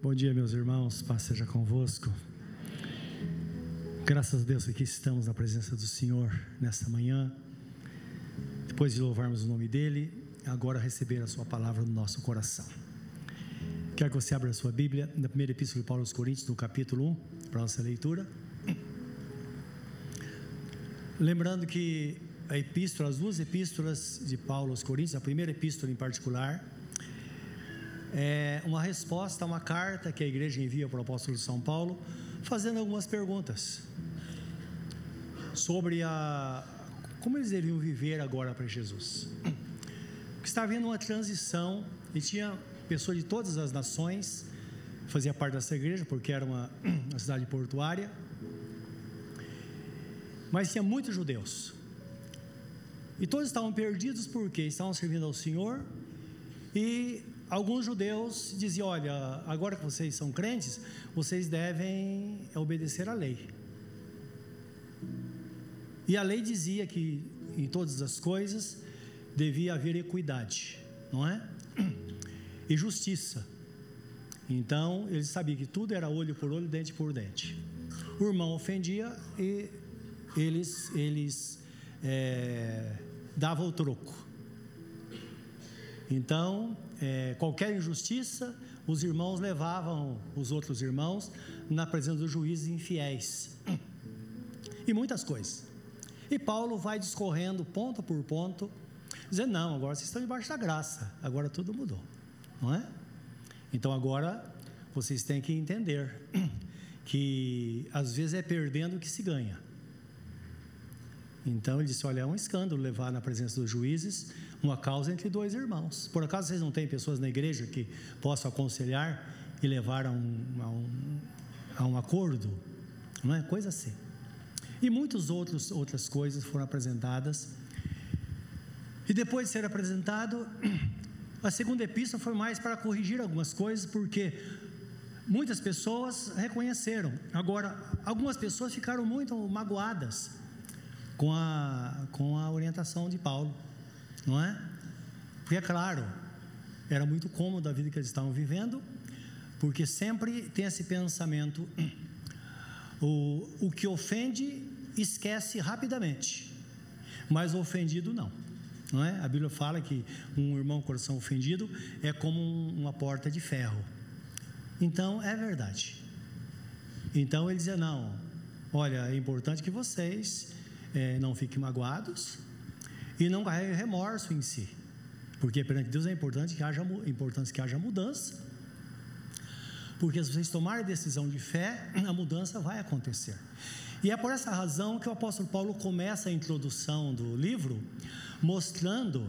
Bom dia, meus irmãos, paz seja convosco. Graças a Deus aqui estamos na presença do Senhor nesta manhã. Depois de louvarmos o nome dEle, agora receber a Sua palavra no nosso coração. Quero que você abra a sua Bíblia na primeira epístola de Paulo aos Coríntios, no capítulo 1, para a nossa leitura. Lembrando que a epístola, as duas epístolas de Paulo aos Coríntios, a primeira epístola em particular, é uma resposta a uma carta que a igreja envia para o apóstolo São Paulo, fazendo algumas perguntas sobre a como eles deviam viver agora para Jesus. Está havendo uma transição e tinha pessoas de todas as nações, fazia parte dessa igreja, porque era uma, uma cidade portuária, mas tinha muitos judeus. E todos estavam perdidos porque estavam servindo ao Senhor e alguns judeus diziam: Olha, agora que vocês são crentes, vocês devem obedecer à lei. E a lei dizia que em todas as coisas devia haver equidade, não é? E justiça. Então, eles sabiam que tudo era olho por olho, dente por dente. O irmão ofendia e eles, eles é, davam o troco. Então, é, qualquer injustiça, os irmãos levavam os outros irmãos na presença dos juízes infiéis. E muitas coisas. E Paulo vai discorrendo ponto por ponto, dizendo: não, agora vocês estão debaixo da graça, agora tudo mudou, não é? Então agora vocês têm que entender que às vezes é perdendo que se ganha. Então ele disse: olha, é um escândalo levar na presença dos juízes uma causa entre dois irmãos. Por acaso vocês não têm pessoas na igreja que possam aconselhar e levar a um, a um, a um acordo? Não é? Coisa assim. E muitas outras coisas foram apresentadas. E depois de ser apresentado, a segunda epístola foi mais para corrigir algumas coisas, porque muitas pessoas reconheceram. Agora, algumas pessoas ficaram muito magoadas com a, com a orientação de Paulo não é? Porque é claro, era muito cômodo a vida que eles estavam vivendo, porque sempre tem esse pensamento: o, o que ofende esquece rapidamente, mas o ofendido não. Não é? A Bíblia fala que um irmão coração ofendido é como uma porta de ferro. Então é verdade. Então ele dizia: não, olha, é importante que vocês é, não fiquem magoados, e não carrega remorso em si. Porque perante Deus é importante que haja, importante que haja mudança. Porque se vocês tomarem decisão de fé, a mudança vai acontecer. E é por essa razão que o apóstolo Paulo começa a introdução do livro mostrando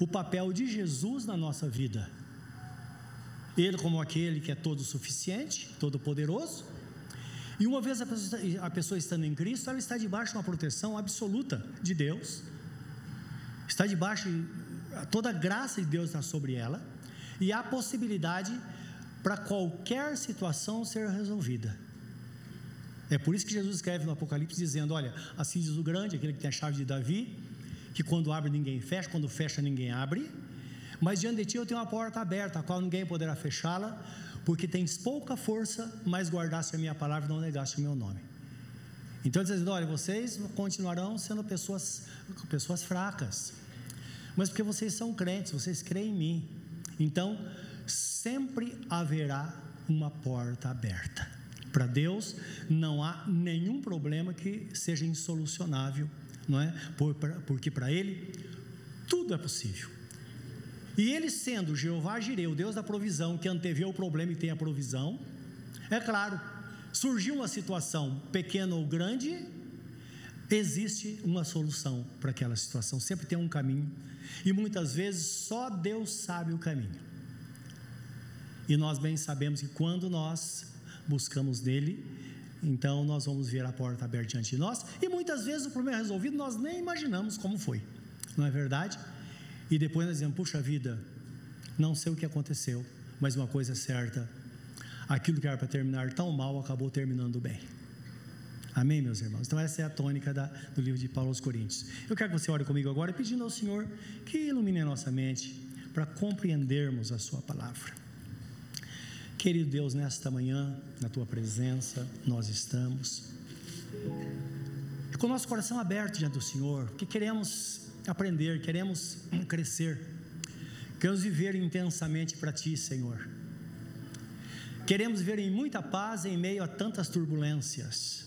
o papel de Jesus na nossa vida. Ele como aquele que é todo suficiente, todo poderoso. E uma vez a pessoa, a pessoa estando em Cristo, ela está debaixo de uma proteção absoluta de Deus está debaixo, toda a graça de Deus está sobre ela, e há possibilidade para qualquer situação ser resolvida. É por isso que Jesus escreve no Apocalipse dizendo: Olha, assim diz o grande, aquele que tem a chave de Davi, que quando abre ninguém fecha, quando fecha ninguém abre, mas diante de ti eu tenho uma porta aberta, a qual ninguém poderá fechá-la, porque tens pouca força, mas guardaste a minha palavra e não negaste o meu nome. Então ele diz: olha, vocês continuarão sendo pessoas, pessoas fracas, mas porque vocês são crentes, vocês creem em mim. Então, sempre haverá uma porta aberta. Para Deus não há nenhum problema que seja insolucionável, não é? Porque para Ele tudo é possível. E Ele sendo Jeová Jireh, o Deus da provisão, que antevê o problema e tem a provisão, é claro, surgiu uma situação pequena ou grande, existe uma solução para aquela situação, sempre tem um caminho, e muitas vezes só Deus sabe o caminho. E nós bem sabemos que quando nós buscamos nele, então nós vamos ver a porta aberta diante de nós, e muitas vezes o problema é resolvido, nós nem imaginamos como foi, não é verdade? E depois nós dizemos, puxa vida, não sei o que aconteceu, mas uma coisa é certa, aquilo que era para terminar tão mal acabou terminando bem. Amém, meus irmãos? Então, essa é a tônica da, do livro de Paulo aos Coríntios. Eu quero que você ore comigo agora, pedindo ao Senhor que ilumine a nossa mente para compreendermos a Sua palavra. Querido Deus, nesta manhã, na tua presença, nós estamos. E com o nosso coração aberto diante do Senhor, porque queremos aprender, queremos crescer, queremos viver intensamente para Ti, Senhor. Queremos viver em muita paz em meio a tantas turbulências.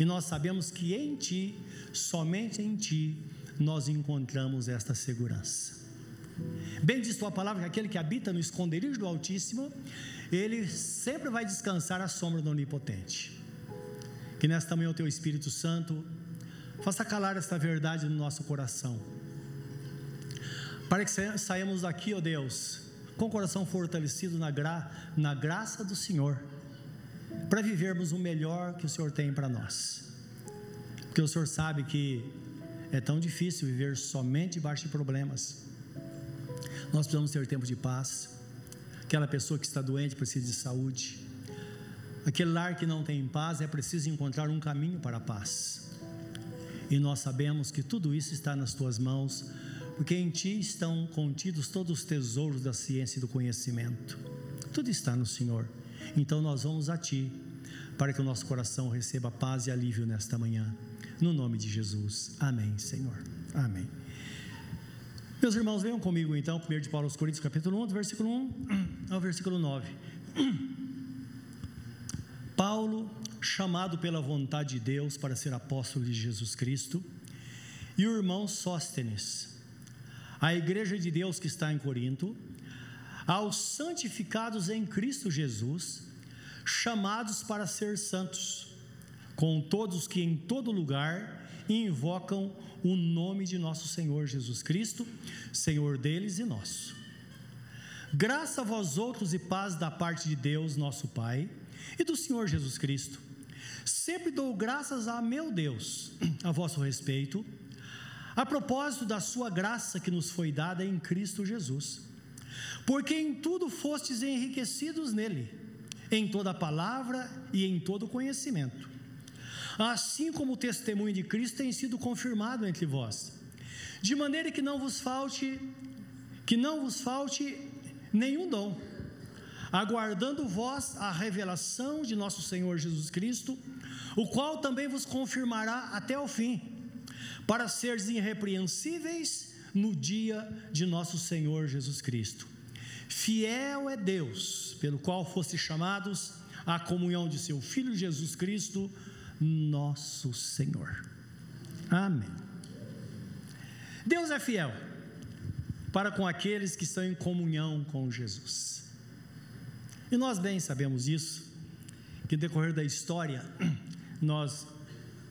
E nós sabemos que em Ti, somente em Ti, nós encontramos esta segurança. Bem diz tua palavra que aquele que habita no esconderijo do Altíssimo, ele sempre vai descansar à sombra do Onipotente. Que nesta manhã o teu Espírito Santo faça calar esta verdade no nosso coração. Para que saímos daqui, ó oh Deus, com o coração fortalecido na, gra, na graça do Senhor, para vivermos o melhor que o Senhor tem para nós. Porque o Senhor sabe que é tão difícil viver somente debaixo de problemas. Nós precisamos ter tempo de paz. Aquela pessoa que está doente precisa de saúde. Aquele lar que não tem paz é preciso encontrar um caminho para a paz. E nós sabemos que tudo isso está nas tuas mãos, porque em ti estão contidos todos os tesouros da ciência e do conhecimento. Tudo está no Senhor. Então nós vamos a ti, para que o nosso coração receba paz e alívio nesta manhã. No nome de Jesus. Amém, Senhor. Amém. Meus irmãos, venham comigo então, 1 de Paulo aos Coríntios, capítulo 1, do versículo 1 ao versículo 9. Paulo, chamado pela vontade de Deus para ser apóstolo de Jesus Cristo, e o irmão Sóstenes, a igreja de Deus que está em Corinto, aos santificados em Cristo Jesus, chamados para ser santos, com todos que em todo lugar invocam o nome de nosso Senhor Jesus Cristo, Senhor deles e nosso. Graça a vós outros e paz da parte de Deus, nosso Pai, e do Senhor Jesus Cristo. Sempre dou graças a meu Deus a vosso respeito, a propósito da sua graça que nos foi dada em Cristo Jesus. Porque em tudo fostes enriquecidos nele, em toda palavra e em todo conhecimento assim como o testemunho de Cristo tem sido confirmado entre vós. De maneira que não vos falte que não vos falte nenhum dom, aguardando vós a revelação de nosso Senhor Jesus Cristo, o qual também vos confirmará até o fim, para seres irrepreensíveis no dia de nosso Senhor Jesus Cristo. Fiel é Deus, pelo qual foste chamados à comunhão de seu Filho Jesus Cristo, nosso Senhor. Amém. Deus é fiel para com aqueles que estão em comunhão com Jesus. E nós bem sabemos isso, que no decorrer da história, nós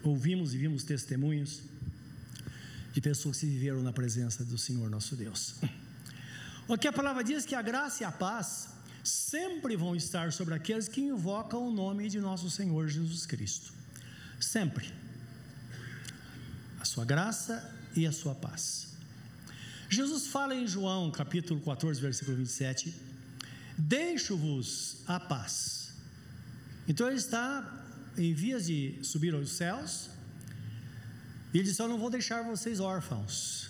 ouvimos e vimos testemunhos de pessoas que viveram na presença do Senhor nosso Deus. O que a palavra diz que a graça e a paz sempre vão estar sobre aqueles que invocam o nome de nosso Senhor Jesus Cristo sempre a sua graça e a sua paz. Jesus fala em João capítulo 14, versículo 27, deixo-vos a paz. Então ele está em vias de subir aos céus, e ele disse: Eu não vou deixar vocês órfãos.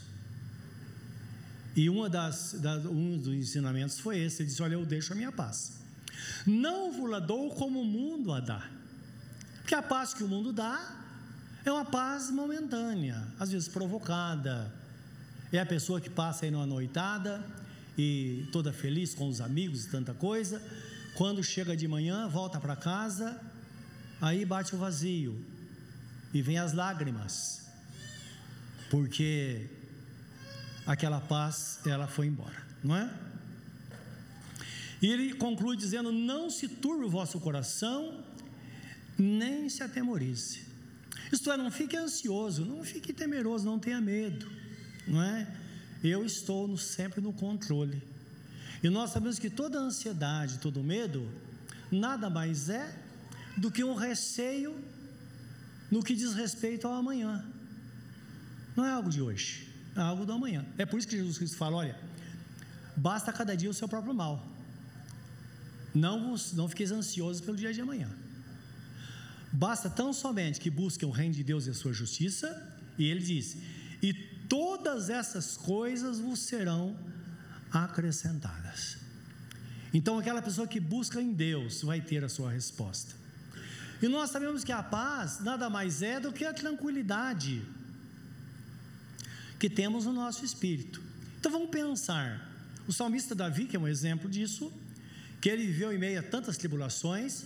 E uma das, das, um dos ensinamentos foi esse: Ele disse: Olha, eu deixo a minha paz. Não vos la dou como o mundo a dá. Porque a paz que o mundo dá é uma paz momentânea, às vezes provocada. É a pessoa que passa aí numa noitada e toda feliz com os amigos e tanta coisa. Quando chega de manhã, volta para casa, aí bate o vazio e vem as lágrimas, porque aquela paz ela foi embora, não é? E ele conclui dizendo: Não se turbe o vosso coração, nem se atemorize. Isto é, não fique ansioso, não fique temeroso, não tenha medo, não é? Eu estou no, sempre no controle. E nós sabemos que toda ansiedade, todo medo, nada mais é do que um receio no que diz respeito ao amanhã. Não é algo de hoje, algo do amanhã. É por isso que Jesus Cristo fala: olha, basta cada dia o seu próprio mal. Não, não fiqueis ansiosos pelo dia de amanhã. Basta tão somente que busquem o reino de Deus e a sua justiça, e ele diz: e todas essas coisas vos serão acrescentadas. Então, aquela pessoa que busca em Deus vai ter a sua resposta. E nós sabemos que a paz nada mais é do que a tranquilidade que temos no nosso espírito. Então vamos pensar. O salmista Davi, que é um exemplo disso, que ele viveu em meio a tantas tribulações,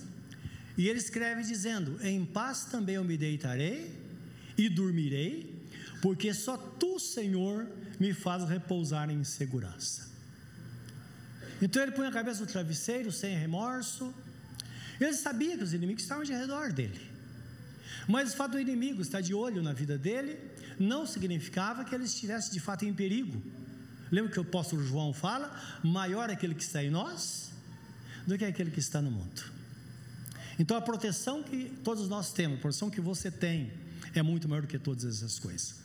e ele escreve dizendo: Em paz também eu me deitarei e dormirei, porque só tu, Senhor, me faz repousar em segurança. Então ele põe a cabeça no travesseiro sem remorso. Ele sabia que os inimigos estavam de redor dele. Mas o fato do inimigo estar de olho na vida dele não significava que ele estivesse de fato em perigo. Lembra que o apóstolo João fala: maior é aquele que está em nós do que aquele que está no mundo. Então a proteção que todos nós temos, a proteção que você tem, é muito maior do que todas essas coisas.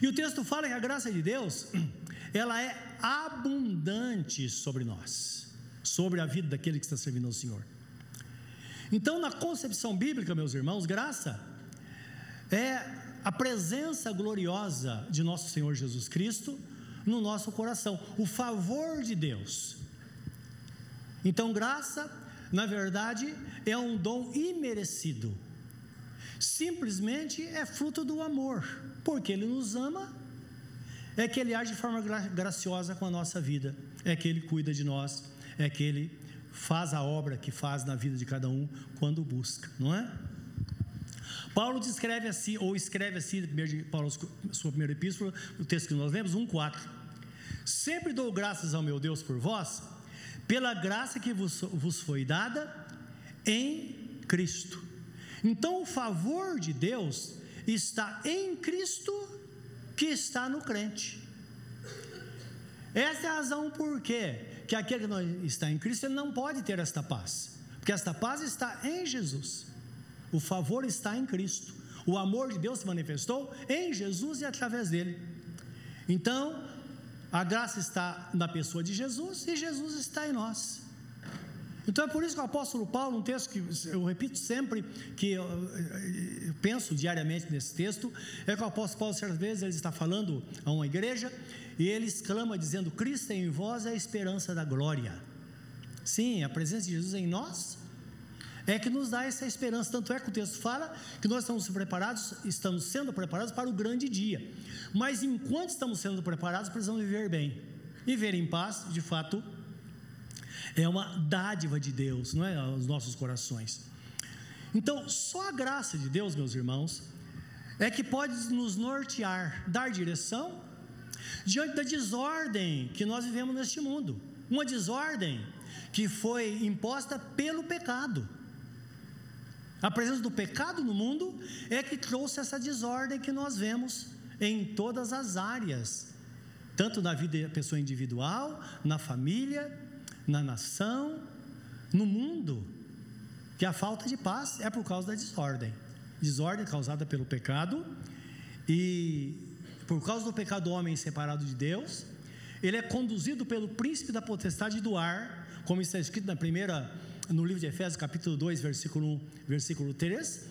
E o texto fala que a graça de Deus, ela é abundante sobre nós, sobre a vida daquele que está servindo ao Senhor. Então, na concepção bíblica, meus irmãos, graça é a presença gloriosa de nosso Senhor Jesus Cristo no nosso coração, o favor de Deus. Então, graça, na verdade, é um dom imerecido simplesmente é fruto do amor, porque Ele nos ama, é que Ele age de forma graciosa com a nossa vida, é que Ele cuida de nós, é que Ele faz a obra que faz na vida de cada um quando busca, não é? Paulo descreve assim, ou escreve assim, Paulo, sua primeira epístola, o texto que nós lemos, 1,4. Sempre dou graças ao meu Deus por vós, pela graça que vos, vos foi dada em Cristo então, o favor de Deus está em Cristo, que está no crente. Essa é a razão por quê? que aquele que não está em Cristo ele não pode ter esta paz, porque esta paz está em Jesus. O favor está em Cristo. O amor de Deus se manifestou em Jesus e através dele. Então, a graça está na pessoa de Jesus e Jesus está em nós. Então é por isso que o apóstolo Paulo, um texto que eu repito sempre, que eu, eu penso diariamente nesse texto, é que o apóstolo Paulo, certas vezes, ele está falando a uma igreja e ele exclama dizendo: Cristo em vós é a esperança da glória. Sim, a presença de Jesus em nós é que nos dá essa esperança. Tanto é que o texto fala que nós estamos preparados, estamos sendo preparados para o grande dia. Mas enquanto estamos sendo preparados, precisamos viver bem. Viver em paz, de fato, é uma dádiva de Deus, não é? Aos nossos corações. Então, só a graça de Deus, meus irmãos, é que pode nos nortear, dar direção diante da desordem que nós vivemos neste mundo. Uma desordem que foi imposta pelo pecado. A presença do pecado no mundo é que trouxe essa desordem que nós vemos em todas as áreas, tanto na vida da pessoa individual, na família na nação, no mundo, que a falta de paz é por causa da desordem. Desordem causada pelo pecado e por causa do pecado do homem separado de Deus, ele é conduzido pelo príncipe da potestade do ar, como está escrito na primeira no livro de Efésios, capítulo 2, versículo 1, versículo 3,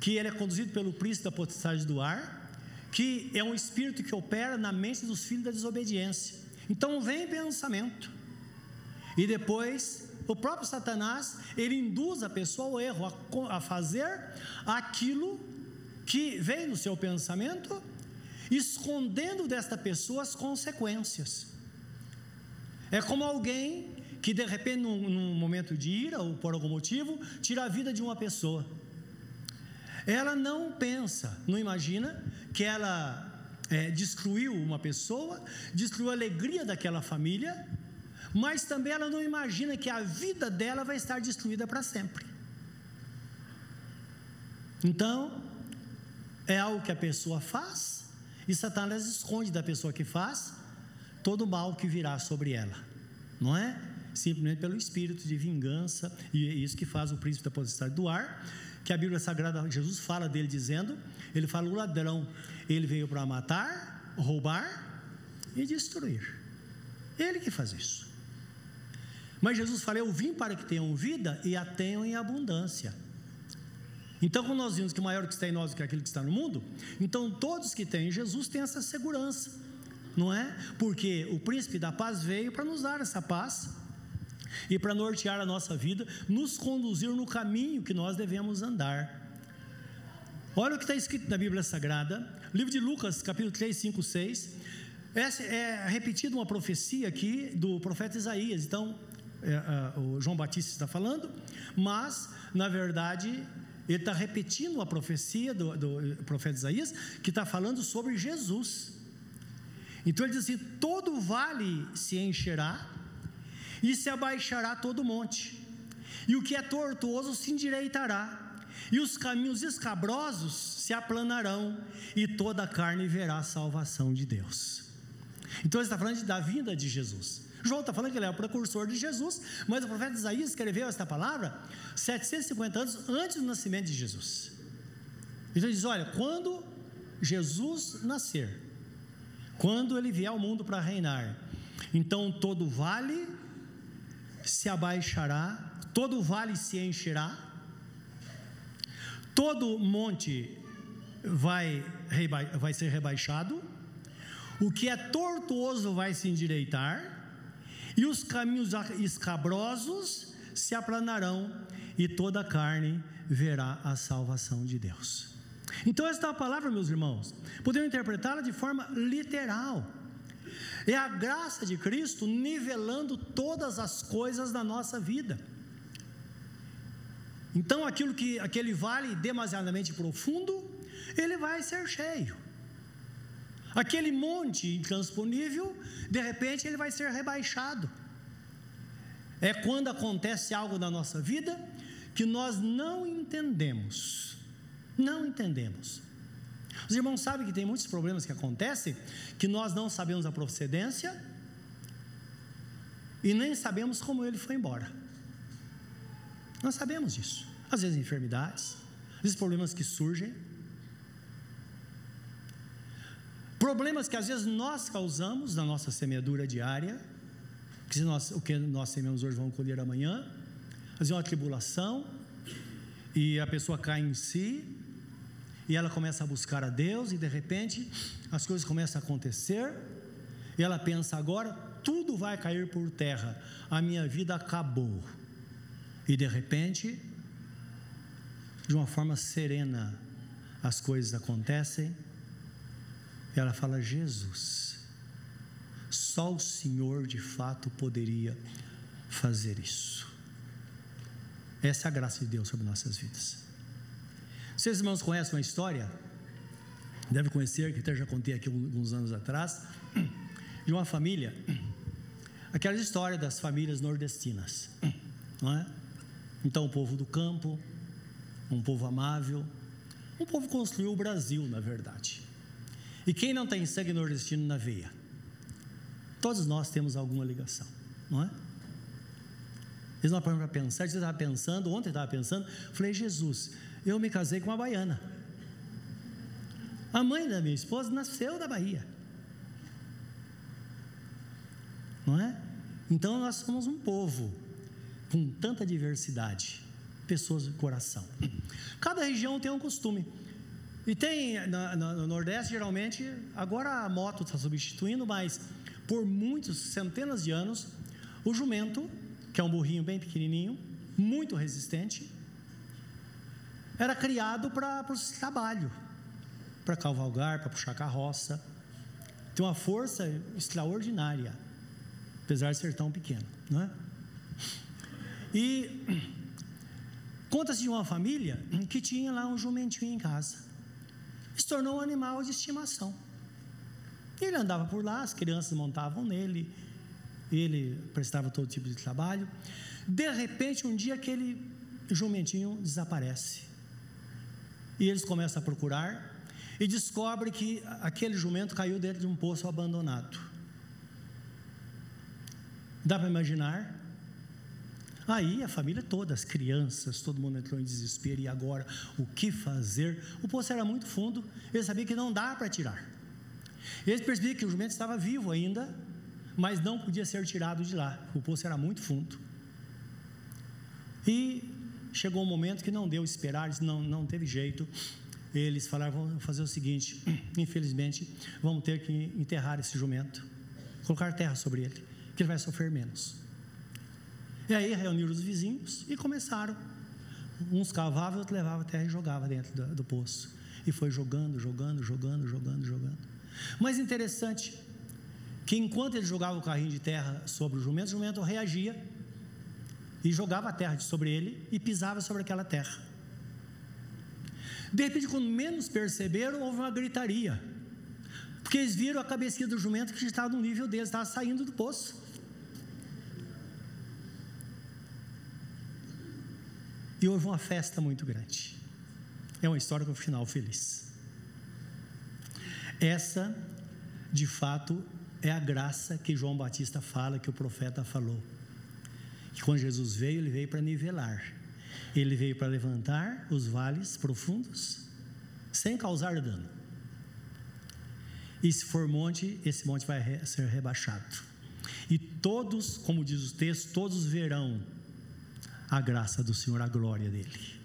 que ele é conduzido pelo príncipe da potestade do ar, que é um espírito que opera na mente dos filhos da desobediência. Então vem pensamento, e depois, o próprio Satanás, ele induz a pessoa ao erro, a, a fazer aquilo que vem no seu pensamento, escondendo desta pessoa as consequências. É como alguém que de repente, num, num, momento de ira ou por algum motivo, tira a vida de uma pessoa. Ela não pensa, não imagina que ela é, destruiu uma pessoa, destruiu a alegria daquela família, mas também ela não imagina que a vida dela vai estar destruída para sempre. Então, é algo que a pessoa faz, e Satanás esconde da pessoa que faz todo o mal que virá sobre ela, não é? Simplesmente pelo espírito de vingança, e é isso que faz o príncipe da potestade do ar, que a Bíblia Sagrada, Jesus fala dele dizendo: ele fala, o ladrão, ele veio para matar, roubar e destruir. Ele que faz isso. Mas Jesus fala: Eu vim para que tenham vida e a tenham em abundância. Então, quando nós vimos que o maior que está em nós que aquele que está no mundo, então todos que têm Jesus têm essa segurança, não é? Porque o príncipe da paz veio para nos dar essa paz e para nortear a nossa vida, nos conduzir no caminho que nós devemos andar. Olha o que está escrito na Bíblia Sagrada, livro de Lucas, capítulo 3, 5, 6. Essa é repetida uma profecia aqui do profeta Isaías. Então, é, é, o João Batista está falando, mas, na verdade, ele está repetindo a profecia do, do profeta Isaías, que está falando sobre Jesus. Então ele diz assim: todo vale se encherá, e se abaixará todo monte, e o que é tortuoso se endireitará, e os caminhos escabrosos se aplanarão, e toda a carne verá a salvação de Deus. Então ele está falando da vinda de Jesus. João está falando que ele é o precursor de Jesus, mas o profeta Isaías escreveu esta palavra 750 anos antes do nascimento de Jesus. Então ele diz: olha, quando Jesus nascer, quando ele vier ao mundo para reinar, então todo vale se abaixará, todo vale se encherá, todo monte vai, vai ser rebaixado, o que é tortuoso vai se endireitar, e os caminhos escabrosos se aplanarão, e toda carne verá a salvação de Deus. Então, esta palavra, meus irmãos, podemos interpretá-la de forma literal. É a graça de Cristo nivelando todas as coisas da nossa vida. Então, aquilo que aquele vale demasiadamente profundo, ele vai ser cheio. Aquele monte intransponível, de repente ele vai ser rebaixado. É quando acontece algo na nossa vida que nós não entendemos. Não entendemos. Os irmãos sabem que tem muitos problemas que acontecem que nós não sabemos a procedência e nem sabemos como ele foi embora. Nós sabemos disso. Às vezes enfermidades, às vezes problemas que surgem Problemas que às vezes nós causamos na nossa semeadura diária, que nós, o que nós sememos hoje vamos colher amanhã, às vezes é uma tribulação, e a pessoa cai em si, e ela começa a buscar a Deus, e de repente as coisas começam a acontecer, e ela pensa agora, tudo vai cair por terra, a minha vida acabou. E de repente, de uma forma serena, as coisas acontecem ela fala: Jesus, só o Senhor de fato poderia fazer isso. Essa é a graça de Deus sobre nossas vidas. Vocês irmãos conhecem uma história? Deve conhecer, que até já contei aqui alguns anos atrás, de uma família, aquela história das famílias nordestinas, não é? Então, o povo do campo, um povo amável, um povo construiu o Brasil, na verdade. E quem não tem sangue nordestino na veia? Todos nós temos alguma ligação, não é? Eles não para pensar, você estava pensando, ontem estava pensando, falei, Jesus, eu me casei com uma baiana. A mãe da minha esposa nasceu da Bahia. Não é? Então nós somos um povo com tanta diversidade, pessoas de coração. Cada região tem um costume. E tem na, na, no Nordeste, geralmente, agora a moto está substituindo, mas por muitos, centenas de anos, o jumento, que é um burrinho bem pequenininho, muito resistente, era criado para o trabalho, para cavalgar, para puxar carroça. Tem uma força extraordinária, apesar de ser tão pequeno, não é? E conta-se de uma família que tinha lá um jumentinho em casa se tornou um animal de estimação. Ele andava por lá, as crianças montavam nele, ele prestava todo tipo de trabalho. De repente, um dia aquele jumentinho desaparece. E eles começam a procurar e descobrem que aquele jumento caiu dentro de um poço abandonado. Dá para imaginar Aí a família toda, as crianças, todo mundo entrou em desespero. E agora, o que fazer? O poço era muito fundo, eles sabiam que não dá para tirar. Eles percebiam que o jumento estava vivo ainda, mas não podia ser tirado de lá. O poço era muito fundo. E chegou um momento que não deu esperar, não, não teve jeito. Eles falaram: vamos fazer o seguinte: infelizmente, vamos ter que enterrar esse jumento, colocar terra sobre ele, que ele vai sofrer menos. E aí reuniram os vizinhos e começaram. Uns cavavam, outros levavam terra e jogavam dentro do, do poço. E foi jogando, jogando, jogando, jogando, jogando. Mas interessante que enquanto ele jogava o carrinho de terra sobre o jumento, o jumento reagia e jogava a terra sobre ele e pisava sobre aquela terra. De repente, quando menos perceberam, houve uma gritaria. Porque eles viram a cabecinha do jumento que estava no nível deles, estava saindo do poço. E houve uma festa muito grande. É uma história com final feliz. Essa, de fato, é a graça que João Batista fala, que o profeta falou. Que quando Jesus veio, ele veio para nivelar. Ele veio para levantar os vales profundos, sem causar dano. E se for monte, esse monte vai ser rebaixado. E todos, como diz o texto, todos verão a graça do Senhor, a glória dele.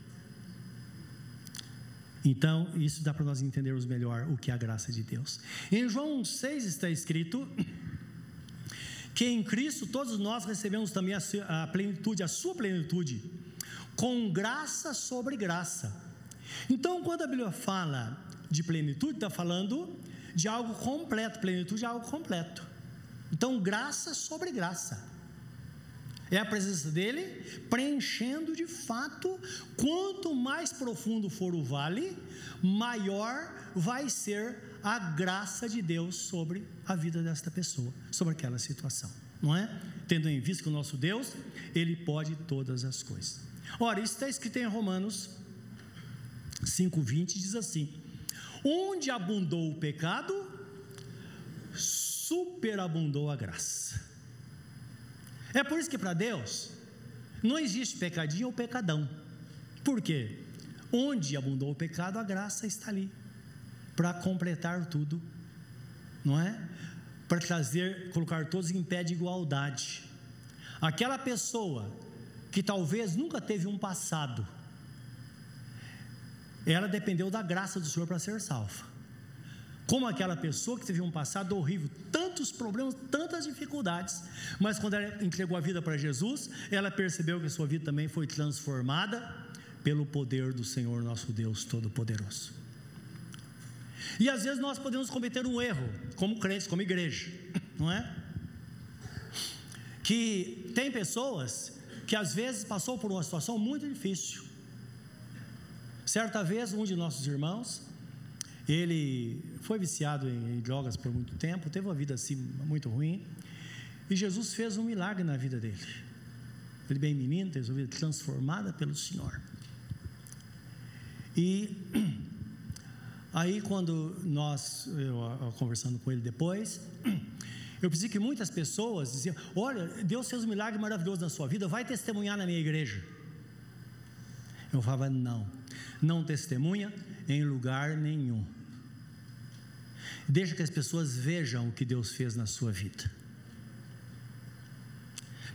Então, isso dá para nós entendermos melhor o que é a graça de Deus. Em João 6 está escrito que em Cristo todos nós recebemos também a plenitude, a sua plenitude, com graça sobre graça. Então, quando a Bíblia fala de plenitude, está falando de algo completo, plenitude é algo completo. Então, graça sobre graça. É a presença dele preenchendo de fato. Quanto mais profundo for o vale, maior vai ser a graça de Deus sobre a vida desta pessoa, sobre aquela situação, não é? Tendo em vista que o nosso Deus, ele pode todas as coisas. Ora, isso está escrito em Romanos 5,20, diz assim: Onde abundou o pecado, superabundou a graça. É por isso que para Deus não existe pecadinho ou pecadão. Por quê? Onde abundou o pecado, a graça está ali para completar tudo, não é? Para trazer, colocar todos em pé de igualdade. Aquela pessoa que talvez nunca teve um passado, ela dependeu da graça do Senhor para ser salva. Como aquela pessoa que teve um passado horrível, tantos problemas, tantas dificuldades, mas quando ela entregou a vida para Jesus, ela percebeu que a sua vida também foi transformada pelo poder do Senhor nosso Deus Todo-Poderoso. E às vezes nós podemos cometer um erro, como crentes, como igreja, não é? Que tem pessoas que às vezes passou por uma situação muito difícil. Certa vez, um de nossos irmãos, ele foi viciado em drogas por muito tempo, teve uma vida assim muito ruim, e Jesus fez um milagre na vida dele. Ele, bem menino, teve sua vida transformada pelo Senhor. E aí, quando nós, eu, conversando com ele depois, eu pensei que muitas pessoas diziam: Olha, Deus fez um milagre maravilhoso na sua vida, vai testemunhar na minha igreja. Eu falava: Não, não testemunha em lugar nenhum. Deixa que as pessoas vejam o que Deus fez na sua vida.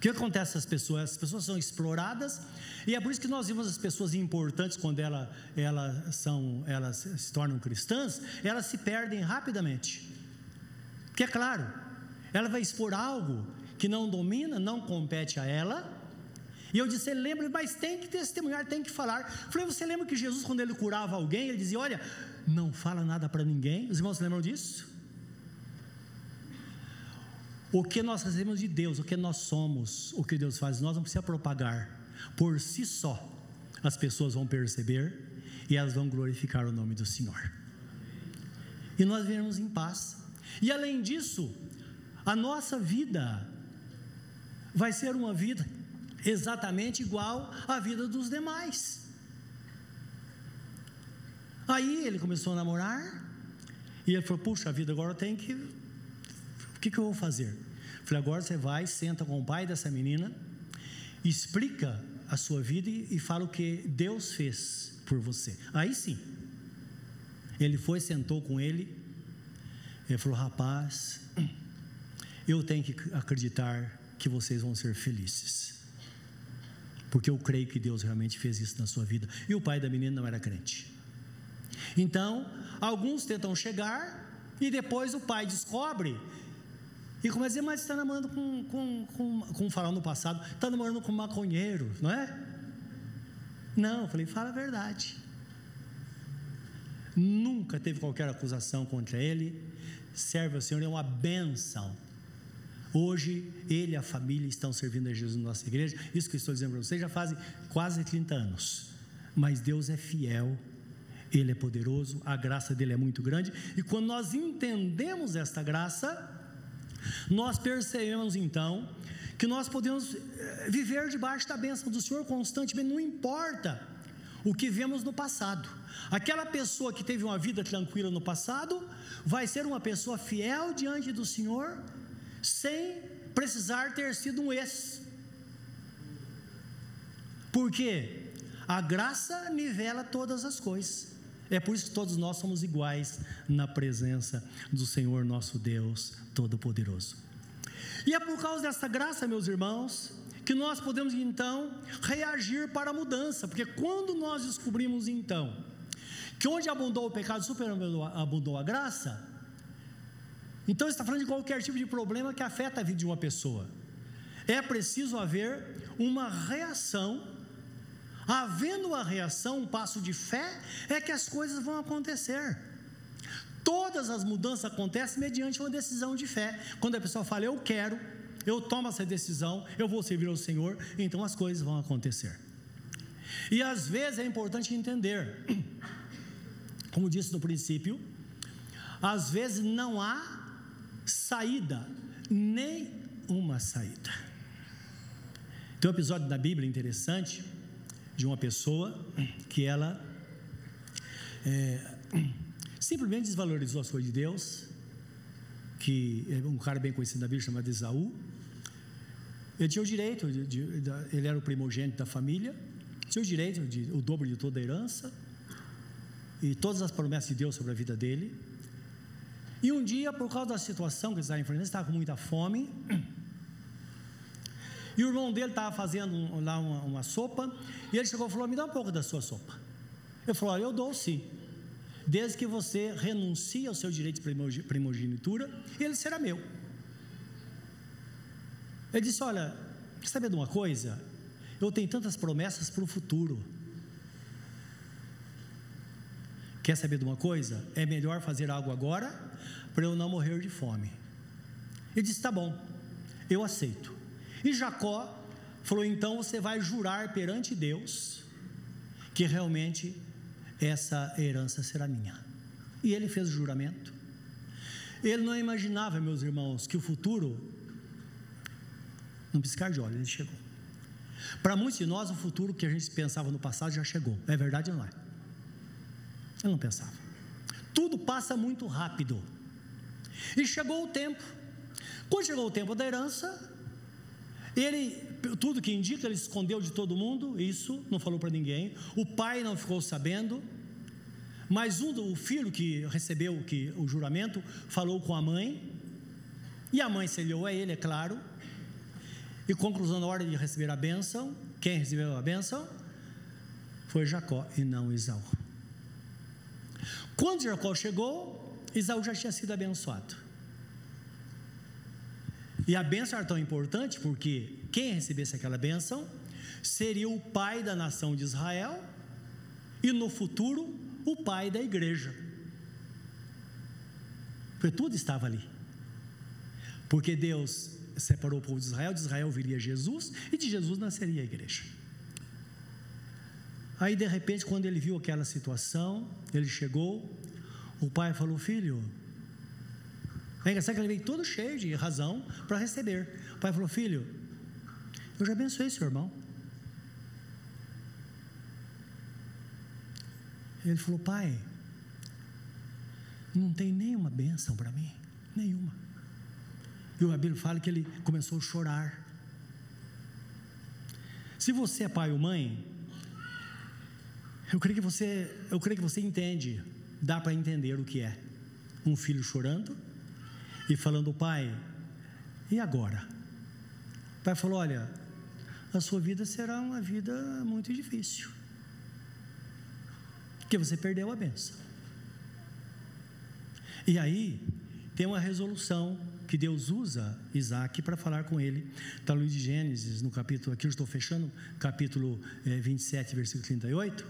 Que acontece as pessoas? As pessoas são exploradas e é por isso que nós vimos as pessoas importantes quando ela, elas, são, elas se tornam cristãs, elas se perdem rapidamente. Porque é claro, ela vai expor algo que não domina, não compete a ela. E eu disse, lembra, mas tem que testemunhar, tem que falar. Falei, você lembra que Jesus, quando ele curava alguém, ele dizia: Olha, não fala nada para ninguém. Os irmãos lembram disso? O que nós recebemos de Deus, o que nós somos, o que Deus faz, nós não precisa propagar. Por si só, as pessoas vão perceber e elas vão glorificar o nome do Senhor. E nós vivemos em paz. E além disso, a nossa vida vai ser uma vida exatamente igual à vida dos demais. Aí ele começou a namorar e ele falou: Puxa vida, agora eu tenho que. O que, que eu vou fazer? Falei: Agora você vai, senta com o pai dessa menina, explica a sua vida e, e fala o que Deus fez por você. Aí sim. Ele foi, sentou com ele. Ele falou: Rapaz, eu tenho que acreditar que vocês vão ser felizes. Porque eu creio que Deus realmente fez isso na sua vida. E o pai da menina não era crente. Então, alguns tentam chegar e depois o pai descobre E começa a dizer, mas está namorando com, com, com, com falar no passado, está namorando com um maconheiro, não é? Não, eu falei, fala a verdade. Nunca teve qualquer acusação contra ele. Serve ao Senhor, é uma benção. Hoje, ele e a família estão servindo a Jesus na nossa igreja. Isso que eu estou dizendo para vocês já fazem quase 30 anos. Mas Deus é fiel, Ele é poderoso, a graça dele é muito grande. E quando nós entendemos esta graça, nós percebemos então que nós podemos eh, viver debaixo da bênção do Senhor constantemente, não importa o que vemos no passado. Aquela pessoa que teve uma vida tranquila no passado vai ser uma pessoa fiel diante do Senhor, sem precisar ter sido um ex. Por quê? A graça nivela todas as coisas. É por isso que todos nós somos iguais na presença do Senhor nosso Deus Todo-Poderoso. E é por causa dessa graça, meus irmãos, que nós podemos então reagir para a mudança, porque quando nós descobrimos então que onde abundou o pecado, superabundou a graça, então está falando de qualquer tipo de problema que afeta a vida de uma pessoa. É preciso haver uma reação. Havendo a reação, um passo de fé, é que as coisas vão acontecer. Todas as mudanças acontecem mediante uma decisão de fé. Quando a pessoa fala, eu quero, eu tomo essa decisão, eu vou servir ao Senhor, então as coisas vão acontecer. E às vezes é importante entender, como disse no princípio, às vezes não há saída, nem uma saída. Tem um episódio da Bíblia interessante de uma pessoa que ela é, simplesmente desvalorizou as coisas de Deus, que é um cara bem conhecido na Bíblia chamado Esaú. Ele tinha o direito, de, de, de, ele era o primogênito da família, tinha o direito, de, o dobro de toda a herança, e todas as promessas de Deus sobre a vida dele. E um dia, por causa da situação que ele estava enfrentando, ele estava com muita fome. E o irmão dele estava fazendo lá uma, uma, sopa. E ele chegou e falou: Me dá um pouco da sua sopa. Eu falou: Olha, eu dou sim. Desde que você renuncie ao seu direito de primogenitura, ele será meu. Ele disse: Olha, quer saber de uma coisa? Eu tenho tantas promessas para o futuro. Quer saber de uma coisa? É melhor fazer algo agora para eu não morrer de fome. Ele disse: Tá bom, eu aceito. E Jacó falou: Então você vai jurar perante Deus que realmente essa herança será minha. E ele fez o juramento. Ele não imaginava, meus irmãos, que o futuro, num piscar de olhos, ele chegou. Para muitos de nós, o futuro que a gente pensava no passado já chegou. É verdade ou não é? Eu não pensava. Tudo passa muito rápido. E chegou o tempo. Quando chegou o tempo da herança, ele, tudo que indica, ele escondeu de todo mundo, isso, não falou para ninguém. O pai não ficou sabendo. Mas um, o filho que recebeu que, o juramento falou com a mãe. E a mãe se a ele, é claro. E conclusão, na hora de receber a bênção, quem recebeu a bênção? Foi Jacó e não Isaú. Quando Jacó chegou, Isaú já tinha sido abençoado. E a bênção era tão importante porque quem recebesse aquela bênção seria o pai da nação de Israel e no futuro o pai da igreja. Porque tudo estava ali. Porque Deus separou o povo de Israel, de Israel viria Jesus e de Jesus nasceria a igreja. Aí de repente, quando ele viu aquela situação, ele chegou, o pai falou: Filho, é engraçado que ele veio todo cheio de razão para receber. O pai falou: Filho, eu já abençoei seu irmão. Ele falou: Pai, não tem nenhuma bênção para mim, nenhuma. E o Bíblia fala que ele começou a chorar. Se você é pai ou mãe, eu creio que você, eu creio que você entende, dá para entender o que é um filho chorando e falando: Pai, e agora? O pai falou: Olha, a sua vida será uma vida muito difícil, porque você perdeu a benção. E aí tem uma resolução que Deus usa Isaac para falar com ele. Está no livro de Gênesis, no capítulo, aqui eu estou fechando, capítulo é, 27, versículo 38.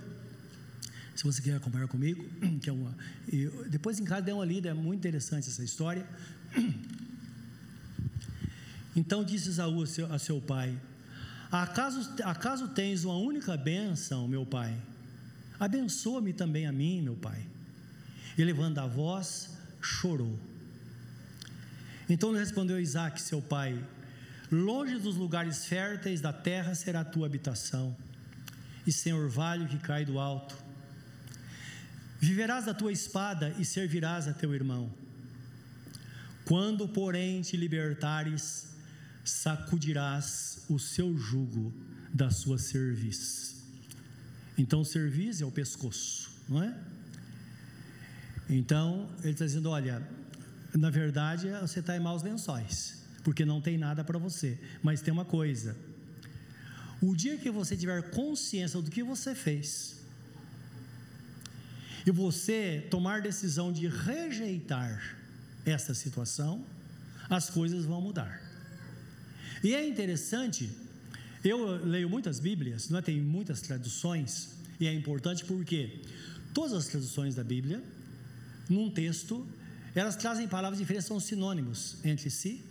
Se você quer acompanhar comigo, que é uma. Eu, depois em casa dê uma lida, é muito interessante essa história. Então disse Esaú a seu, a seu pai: acaso, acaso tens uma única bênção, meu pai? Abençoa-me também a mim, meu pai. E levando a voz, chorou. Então lhe respondeu Isaac, seu pai: Longe dos lugares férteis da terra será a tua habitação, e sem orvalho que cai do alto. Viverás da tua espada e servirás a teu irmão. Quando, porém, te libertares, sacudirás o seu jugo da sua cerviz. Então, cerviz é o pescoço, não é? Então, ele está dizendo: olha, na verdade você está em maus lençóis, porque não tem nada para você, mas tem uma coisa: o dia que você tiver consciência do que você fez, e você tomar decisão de rejeitar essa situação, as coisas vão mudar. E é interessante, eu leio muitas Bíblias, não é? tem muitas traduções, e é importante porque todas as traduções da Bíblia, num texto, elas trazem palavras diferentes, são sinônimos entre si.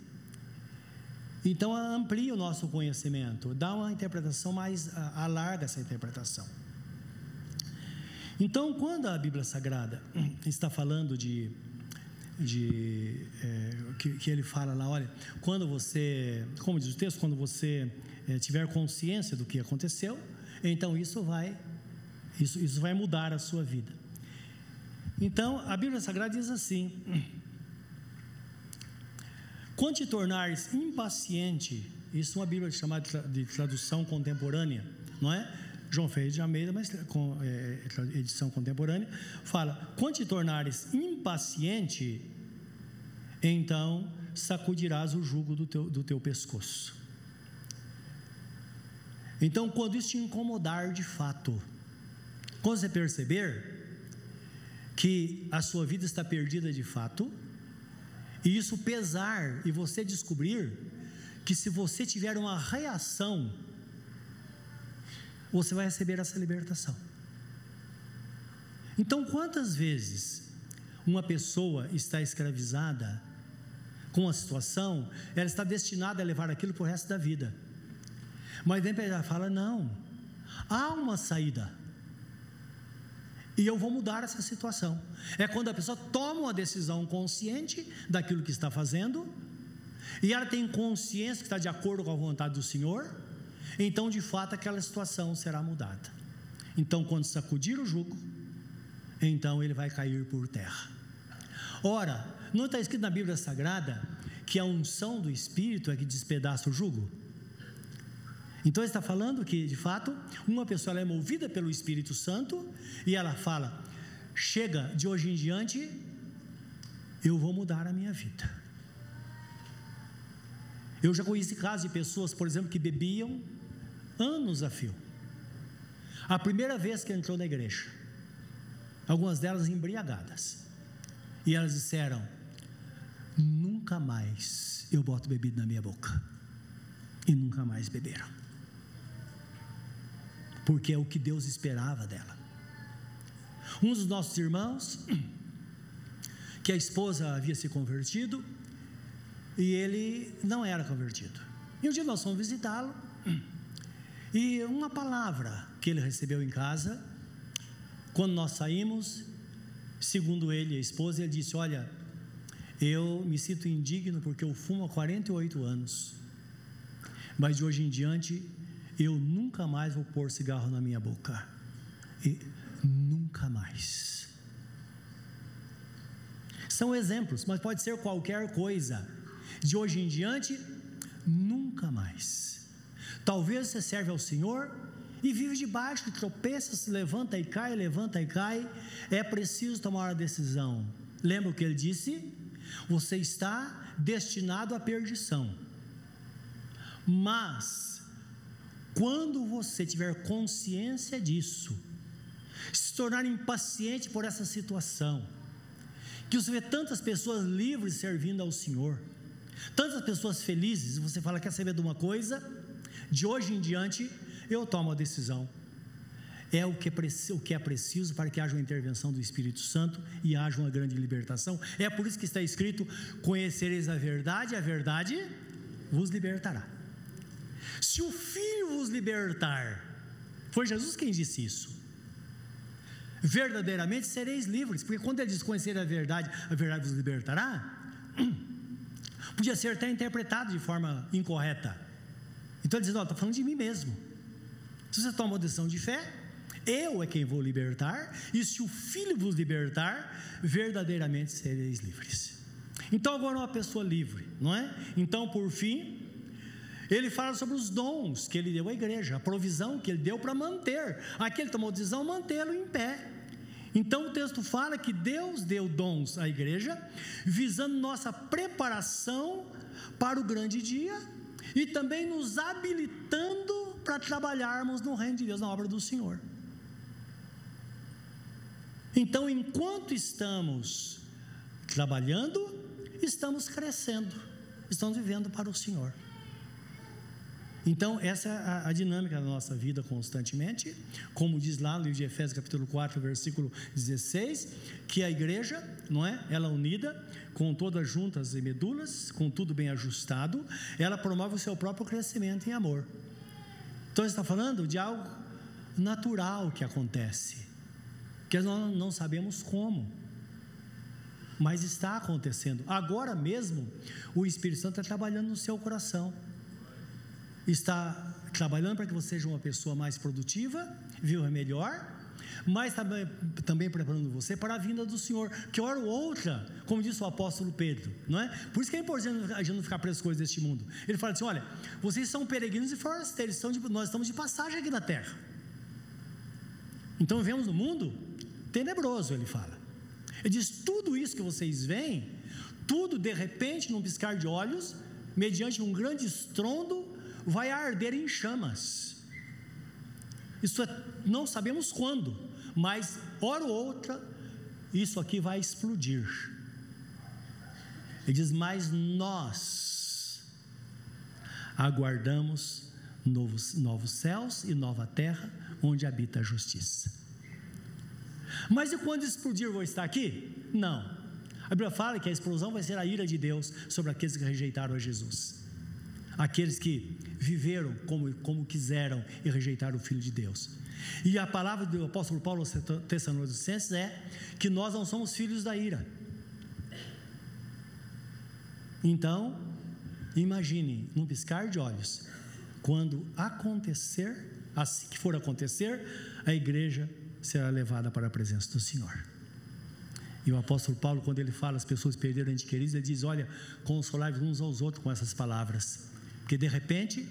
Então amplia o nosso conhecimento, dá uma interpretação mais, alarga essa interpretação. Então, quando a Bíblia Sagrada está falando de de é, que, que, ele fala lá, olha, quando você, como diz o texto, quando você é, tiver consciência do que aconteceu, então isso vai, isso, isso vai mudar a sua vida. Então, a Bíblia Sagrada diz assim: quando te tornares impaciente, isso é uma Bíblia chamada de tradução contemporânea, não é? João Ferreira de Almeida, mas com é, edição contemporânea, fala: quando te tornares impaciente, então sacudirás o jugo do teu, do teu pescoço. Então, quando isso te incomodar de fato, quando você perceber que a sua vida está perdida de fato, e isso pesar, e você descobrir que se você tiver uma reação você vai receber essa libertação. Então, quantas vezes uma pessoa está escravizada com a situação, ela está destinada a levar aquilo para o resto da vida. Mas vem ela fala: não, há uma saída. E eu vou mudar essa situação. É quando a pessoa toma uma decisão consciente daquilo que está fazendo, e ela tem consciência que está de acordo com a vontade do Senhor, então de fato aquela situação será mudada. Então, quando sacudir o jugo, então ele vai cair por terra. Ora, não está escrito na Bíblia Sagrada que a unção do Espírito é que despedaça o jugo? Então está falando que, de fato, uma pessoa é movida pelo Espírito Santo e ela fala: chega, de hoje em diante, eu vou mudar a minha vida. Eu já conheci casos de pessoas, por exemplo, que bebiam anos a fio. A primeira vez que entrou na igreja, algumas delas embriagadas, e elas disseram: Nunca mais eu boto bebida na minha boca. E nunca mais beberam. Porque é o que Deus esperava dela. Um dos nossos irmãos, que a esposa havia se convertido, e ele não era convertido. E um dia nós fomos visitá-lo, e uma palavra que ele recebeu em casa, quando nós saímos, segundo ele, a esposa, ele disse: Olha, eu me sinto indigno porque eu fumo há 48 anos, mas de hoje em diante eu nunca mais vou pôr cigarro na minha boca. E nunca mais. São exemplos, mas pode ser qualquer coisa. De hoje em diante, nunca mais. Talvez você serve ao Senhor e vive debaixo, tropeça, se levanta e cai, levanta e cai. É preciso tomar uma decisão. Lembra o que ele disse? Você está destinado à perdição. Mas, quando você tiver consciência disso, se tornar impaciente por essa situação, que você vê tantas pessoas livres servindo ao Senhor, Tantas pessoas felizes, você fala, quer saber de uma coisa? De hoje em diante, eu tomo a decisão. É o que, é o que é preciso para que haja uma intervenção do Espírito Santo e haja uma grande libertação. É por isso que está escrito: Conhecereis a verdade, a verdade vos libertará. Se o Filho vos libertar, foi Jesus quem disse isso. Verdadeiramente sereis livres, porque quando ele diz conhecer a verdade, a verdade vos libertará, podia ser até interpretado de forma incorreta. Então ele diz: Ó, estou falando de mim mesmo. Se você toma uma decisão de fé, eu é quem vou libertar, e se o Filho vos libertar, verdadeiramente sereis livres. Então agora uma pessoa livre, não é? Então, por fim, ele fala sobre os dons que ele deu à igreja, a provisão que ele deu para manter. Aqui ele tomou decisão mantê-lo em pé. Então o texto fala que Deus deu dons à igreja, visando nossa preparação para o grande dia e também nos habilitando para trabalharmos no reino de Deus, na obra do Senhor. Então, enquanto estamos trabalhando, estamos crescendo, estamos vivendo para o Senhor. Então, essa é a, a, dinâmica da nossa vida constantemente, como diz lá no livro de Efésios, capítulo 4, versículo 16, que a igreja, não é? Ela unida, com todas juntas e medulas, com tudo bem ajustado, ela promove o seu próprio crescimento em amor. Então, está falando de algo natural que acontece, que nós não sabemos como, mas está acontecendo. Agora mesmo, o Espírito Santo está trabalhando no seu coração está trabalhando para que você seja uma pessoa mais produtiva, viva melhor, mas também, também preparando você para a vinda do Senhor, que hora ou outra, como disse o apóstolo Pedro, não é? Por isso que é importante a gente não ficar preso às coisas deste mundo. Ele fala assim: olha, vocês são peregrinos e forasteiros, de, nós estamos de passagem aqui na terra. Então vivemos no mundo tenebroso, ele fala. Ele diz: tudo isso que vocês veem, tudo de repente, num piscar de olhos, mediante um grande estrondo, vai arder em chamas. Isso é, não sabemos quando, mas hora ou outra, isso aqui vai explodir. Ele diz: Mas nós aguardamos novos, novos céus e nova terra, onde habita a justiça. Mas e quando explodir, vou estar aqui? Não. A Bíblia fala que a explosão vai ser a ira de Deus sobre aqueles que rejeitaram a Jesus aqueles que viveram como, como quiseram e rejeitaram o Filho de Deus. E a palavra do apóstolo Paulo aos Tessalonicenses é que nós não somos filhos da ira. Então, imagine, num piscar de olhos, quando acontecer, assim que for acontecer, a igreja será levada para a presença do Senhor. E o apóstolo Paulo, quando ele fala as pessoas perderam ente queridos, ele diz: Olha, consolai uns aos outros com essas palavras. Porque de repente,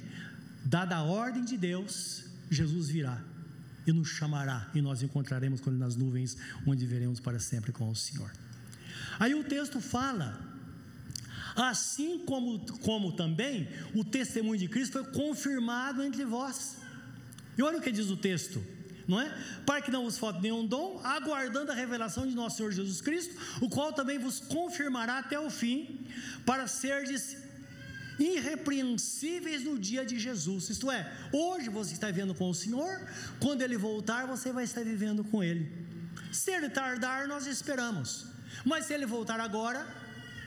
dada a ordem de Deus, Jesus virá e nos chamará e nós encontraremos com ele nas nuvens, onde veremos para sempre com o Senhor. Aí o texto fala, assim como, como também o testemunho de Cristo foi confirmado entre vós. E olha o que diz o texto, não é? Para que não vos falte nenhum dom, aguardando a revelação de nosso Senhor Jesus Cristo, o qual também vos confirmará até o fim, para serdes irrepreensíveis no dia de Jesus. Isto é, hoje você está vivendo com o Senhor, quando Ele voltar, você vai estar vivendo com Ele. Se Ele tardar, nós esperamos, mas se Ele voltar agora,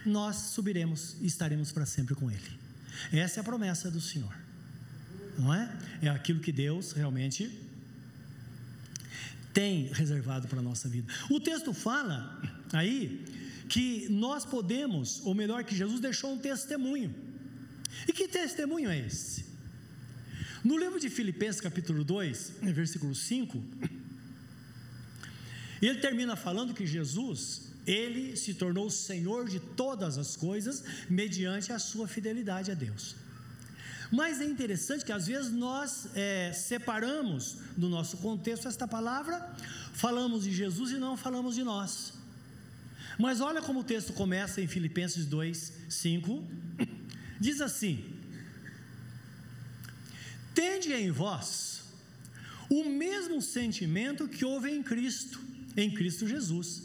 nós subiremos e estaremos para sempre com Ele. Essa é a promessa do Senhor, não é? É aquilo que Deus realmente tem reservado para a nossa vida. O texto fala aí que nós podemos, ou melhor, que Jesus deixou um testemunho. E que testemunho é esse? No livro de Filipenses, capítulo 2, versículo 5, ele termina falando que Jesus, ele se tornou Senhor de todas as coisas mediante a sua fidelidade a Deus. Mas é interessante que às vezes nós é, separamos do nosso contexto esta palavra, falamos de Jesus e não falamos de nós. Mas olha como o texto começa em Filipenses 2, 5 Diz assim: Tende em vós o mesmo sentimento que houve em Cristo, em Cristo Jesus.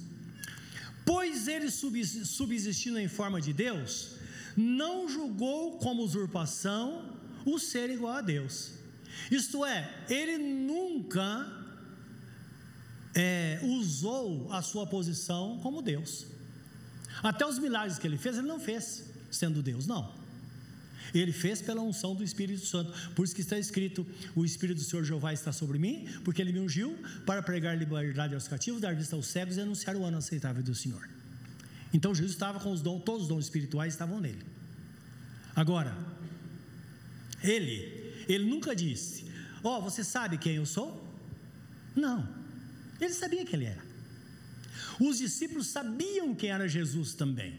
Pois ele subsistindo em forma de Deus, não julgou como usurpação o ser igual a Deus. Isto é, ele nunca é, usou a sua posição como Deus. Até os milagres que ele fez, ele não fez sendo Deus, não. Ele fez pela unção do Espírito Santo. Por isso que está escrito: O Espírito do Senhor Jeová está sobre mim, porque ele me ungiu para pregar liberdade aos cativos, dar vista aos cegos e anunciar o ano aceitável do Senhor. Então Jesus estava com os dons, todos os dons espirituais estavam nele. Agora, ele, ele nunca disse: Ó, oh, você sabe quem eu sou? Não. Ele sabia quem ele era. Os discípulos sabiam quem era Jesus também.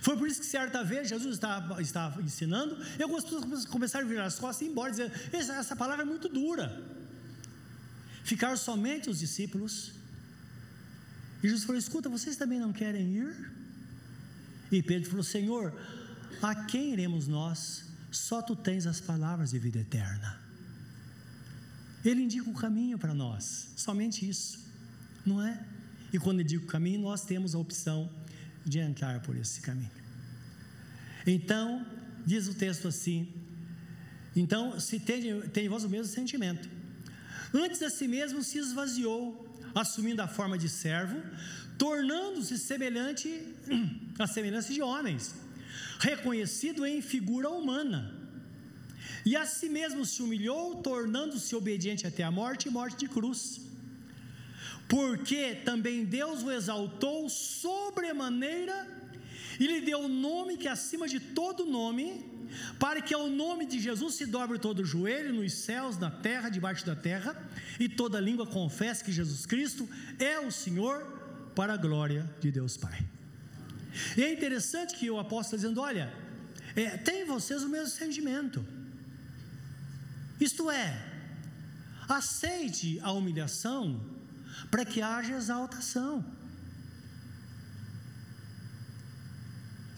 Foi por isso que certa vez Jesus estava, estava ensinando, e algumas pessoas começaram a virar as costas e ir embora, dizendo: essa, essa palavra é muito dura. Ficaram somente os discípulos. E Jesus falou: Escuta, vocês também não querem ir? E Pedro falou: Senhor, a quem iremos nós? Só tu tens as palavras de vida eterna. Ele indica o caminho para nós, somente isso, não é? E quando ele indica o caminho, nós temos a opção de entrar por esse caminho. Então, diz o texto assim: então, se tem, tem em vós o mesmo sentimento. Antes a si mesmo se esvaziou, assumindo a forma de servo, tornando-se semelhante à semelhança de homens, reconhecido em figura humana. E a si mesmo se humilhou, tornando-se obediente até a morte e morte de cruz porque também Deus o exaltou sobremaneira e lhe deu o um nome que é acima de todo nome, para que ao nome de Jesus se dobre todo o joelho nos céus, na terra, debaixo da terra, e toda língua confesse que Jesus Cristo é o Senhor, para a glória de Deus Pai. E é interessante que o apóstolo está dizendo: olha, é, tem em vocês o mesmo sentimento, isto é, aceite a humilhação para que haja exaltação.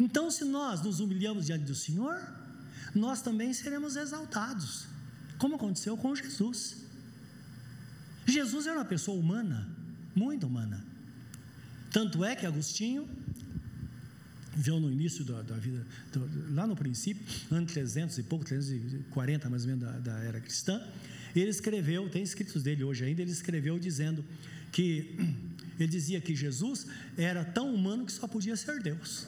Então, se nós nos humilhamos diante do Senhor, nós também seremos exaltados, como aconteceu com Jesus. Jesus era uma pessoa humana, muito humana. Tanto é que Agostinho, viu no início da, da vida, do, lá no princípio, ano 300 e pouco, 340 mais ou menos da, da era cristã, ele escreveu, tem escritos dele hoje ainda, ele escreveu dizendo que ele dizia que Jesus era tão humano que só podia ser Deus.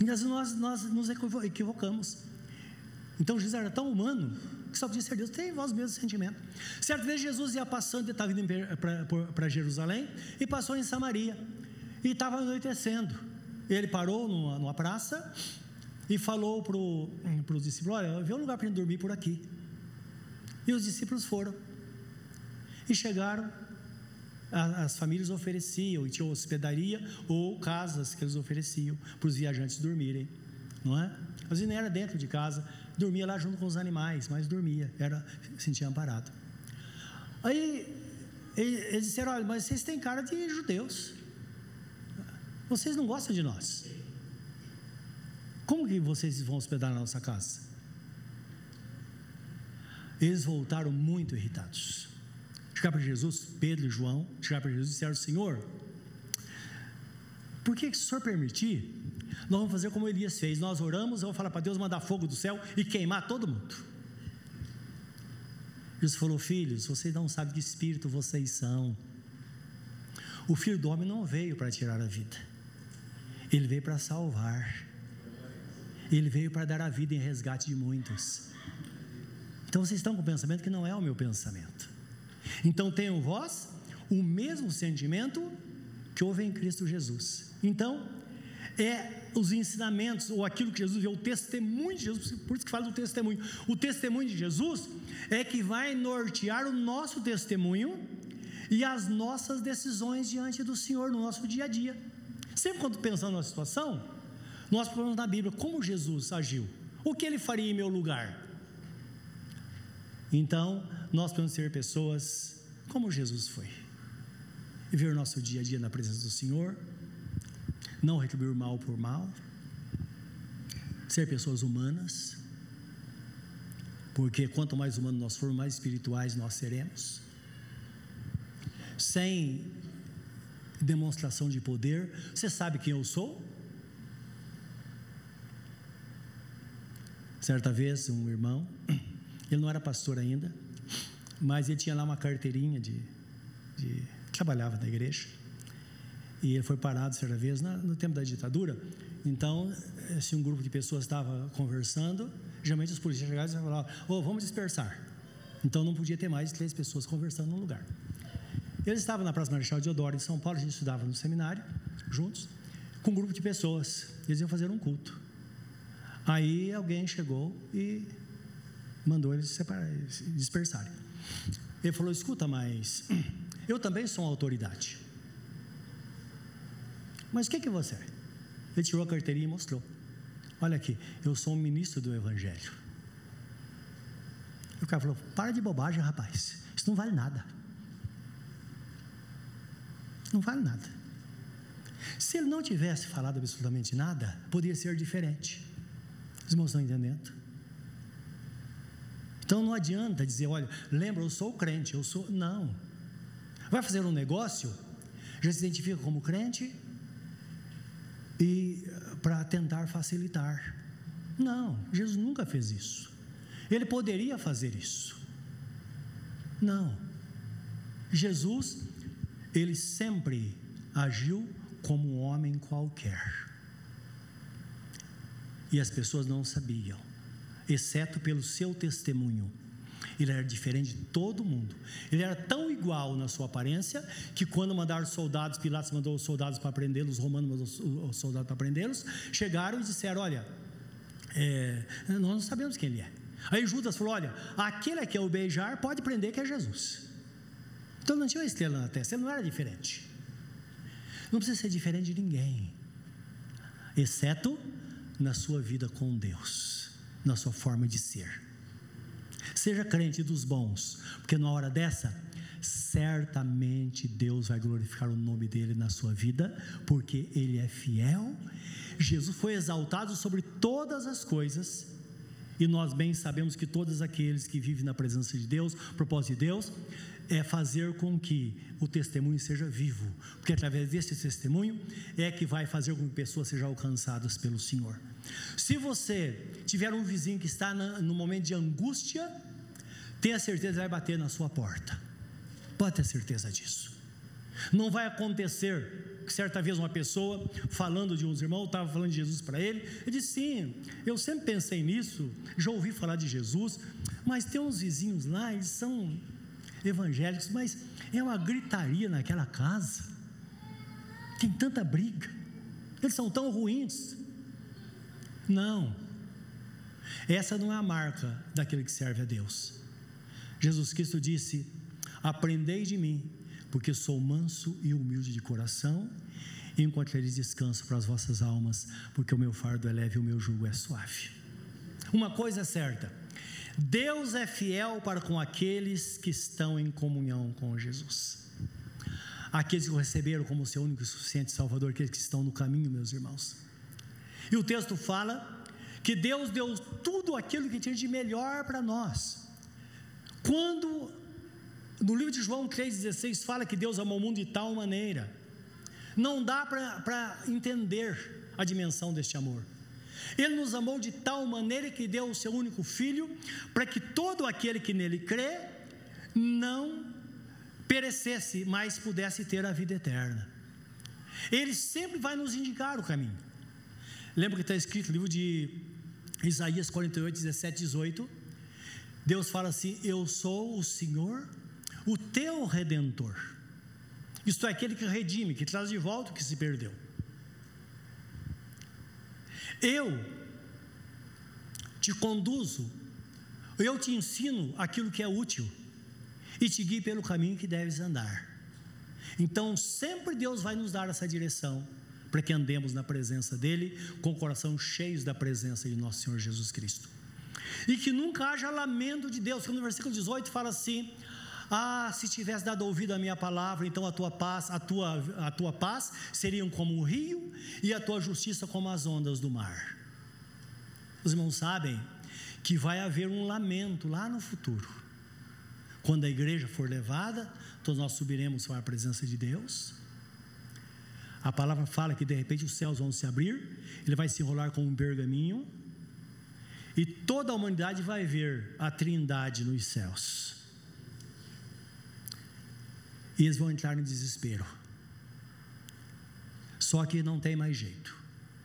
E nós, nós nos equivocamos. Então Jesus era tão humano que só podia ser Deus. Tem vós mesmo sentimento. Certa vez Jesus ia passando, estava indo para Jerusalém e passou em Samaria. E estava anoitecendo. Ele parou numa, numa praça e falou para os discípulos: Olha, vê um lugar para dormir por aqui. E os discípulos foram. E chegaram, as famílias ofereciam, e tinha hospedaria ou casas que eles ofereciam para os viajantes dormirem, não é? Às vezes nem era dentro de casa, dormia lá junto com os animais, mas dormia, era, sentia amparado. Aí eles disseram: Olha, mas vocês têm cara de judeus, vocês não gostam de nós. Como que vocês vão hospedar na nossa casa? Eles voltaram muito irritados. Chegaram para Jesus, Pedro e João, chegaram para Jesus e disseram: Senhor, por que, se o Senhor permitir, nós vamos fazer como Elias fez. Nós oramos, vou falar para Deus mandar fogo do céu e queimar todo mundo. Jesus falou: Filhos, vocês não sabem que espírito vocês são. O filho do homem não veio para tirar a vida, ele veio para salvar. Ele veio para dar a vida em resgate de muitos. Então vocês estão com o pensamento que não é o meu pensamento. Então tenham vós o mesmo sentimento que houve em Cristo Jesus. Então, é os ensinamentos, ou aquilo que Jesus viu, o testemunho de Jesus, por isso que fala do testemunho. O testemunho de Jesus é que vai nortear o nosso testemunho e as nossas decisões diante do Senhor no nosso dia a dia. Sempre quando pensamos numa situação, nós procuramos na Bíblia como Jesus agiu, o que ele faria em meu lugar. Então, nós podemos ser pessoas como Jesus foi. Viver o nosso dia a dia na presença do Senhor, não retribuir mal por mal, ser pessoas humanas, porque quanto mais humanos nós formos, mais espirituais nós seremos. Sem demonstração de poder, você sabe quem eu sou? Certa vez, um irmão ele não era pastor ainda, mas ele tinha lá uma carteirinha de, de trabalhava na igreja. E ele foi parado certa vez na, no tempo da ditadura. Então, se um grupo de pessoas estava conversando, geralmente os policiais chegavam e falavam: oh, vamos dispersar. Então não podia ter mais de três pessoas conversando num lugar. Eles estavam na Praça Marechal Deodoro, em São Paulo, a gente estudava no seminário, juntos, com um grupo de pessoas. Eles iam fazer um culto. Aí alguém chegou e mandou eles separar, dispersarem. Ele falou: escuta, mas eu também sou uma autoridade. Mas o que, que você é? Ele tirou a carteirinha e mostrou. Olha aqui, eu sou um ministro do Evangelho. E o cara falou: para de bobagem, rapaz. Isso não vale nada. Não vale nada. Se ele não tivesse falado absolutamente nada, poderia ser diferente. Os irmãos estão entendendo? Então não adianta dizer, olha, lembra, eu sou crente, eu sou. Não. Vai fazer um negócio, já se identifica como crente e para tentar facilitar. Não, Jesus nunca fez isso. Ele poderia fazer isso. Não. Jesus, ele sempre agiu como um homem qualquer. E as pessoas não sabiam, exceto pelo seu testemunho. Ele era diferente de todo mundo. Ele era tão igual na sua aparência que quando mandaram soldados, Pilatos mandou os soldados para prendê-los, os romanos mandou os soldados para prendê-los, chegaram e disseram: Olha, é, nós não sabemos quem ele é. Aí Judas falou: Olha, aquele que é o beijar pode prender que é Jesus. Então não tinha uma estrela na testa, ele não era diferente. Não precisa ser diferente de ninguém, exceto na sua vida com Deus, na sua forma de ser. Seja crente dos bons, porque na hora dessa, certamente Deus vai glorificar o nome dele na sua vida, porque ele é fiel. Jesus foi exaltado sobre todas as coisas e nós bem sabemos que todos aqueles que vivem na presença de Deus, propósito de Deus, é fazer com que o testemunho seja vivo, porque através desse testemunho é que vai fazer com que pessoas sejam alcançadas pelo Senhor. Se você tiver um vizinho que está no momento de angústia, tenha certeza que vai bater na sua porta. Pode ter certeza disso. Não vai acontecer certa vez uma pessoa falando de uns irmãos, estava falando de Jesus para ele, ele disse: Sim, eu sempre pensei nisso, já ouvi falar de Jesus, mas tem uns vizinhos lá, eles são evangélicos, mas é uma gritaria naquela casa, tem tanta briga, eles são tão ruins. Não, essa não é a marca daquele que serve a Deus. Jesus Cristo disse: Aprendei de mim, porque sou manso e humilde de coração, e encontrareis descanso para as vossas almas, porque o meu fardo é leve e o meu jugo é suave. Uma coisa é certa: Deus é fiel para com aqueles que estão em comunhão com Jesus. Aqueles que o receberam como seu único e suficiente Salvador, aqueles que estão no caminho, meus irmãos. E o texto fala que Deus deu tudo aquilo que tinha de melhor para nós. Quando no livro de João 3,16 fala que Deus amou o mundo de tal maneira. Não dá para entender a dimensão deste amor. Ele nos amou de tal maneira que deu o seu único filho, para que todo aquele que nele crê não perecesse, mas pudesse ter a vida eterna. Ele sempre vai nos indicar o caminho. Lembra que está escrito no livro de Isaías 48, 17, 18? Deus fala assim: Eu sou o Senhor o teu redentor. Isto é, aquele que redime, que traz de volta o que se perdeu. Eu te conduzo, eu te ensino aquilo que é útil e te guio pelo caminho que deves andar. Então, sempre Deus vai nos dar essa direção para que andemos na presença dEle, com o coração cheios da presença de nosso Senhor Jesus Cristo. E que nunca haja lamento de Deus, porque no versículo 18 fala assim: ah, se tivesse dado ouvido à minha palavra, então a tua paz, a tua, a tua paz seriam como um rio e a tua justiça como as ondas do mar. Os irmãos sabem que vai haver um lamento lá no futuro. Quando a igreja for levada, todos nós subiremos para a presença de Deus. A palavra fala que de repente os céus vão se abrir, ele vai se enrolar com um pergaminho, E toda a humanidade vai ver a Trindade nos céus. E eles vão entrar em desespero. Só que não tem mais jeito.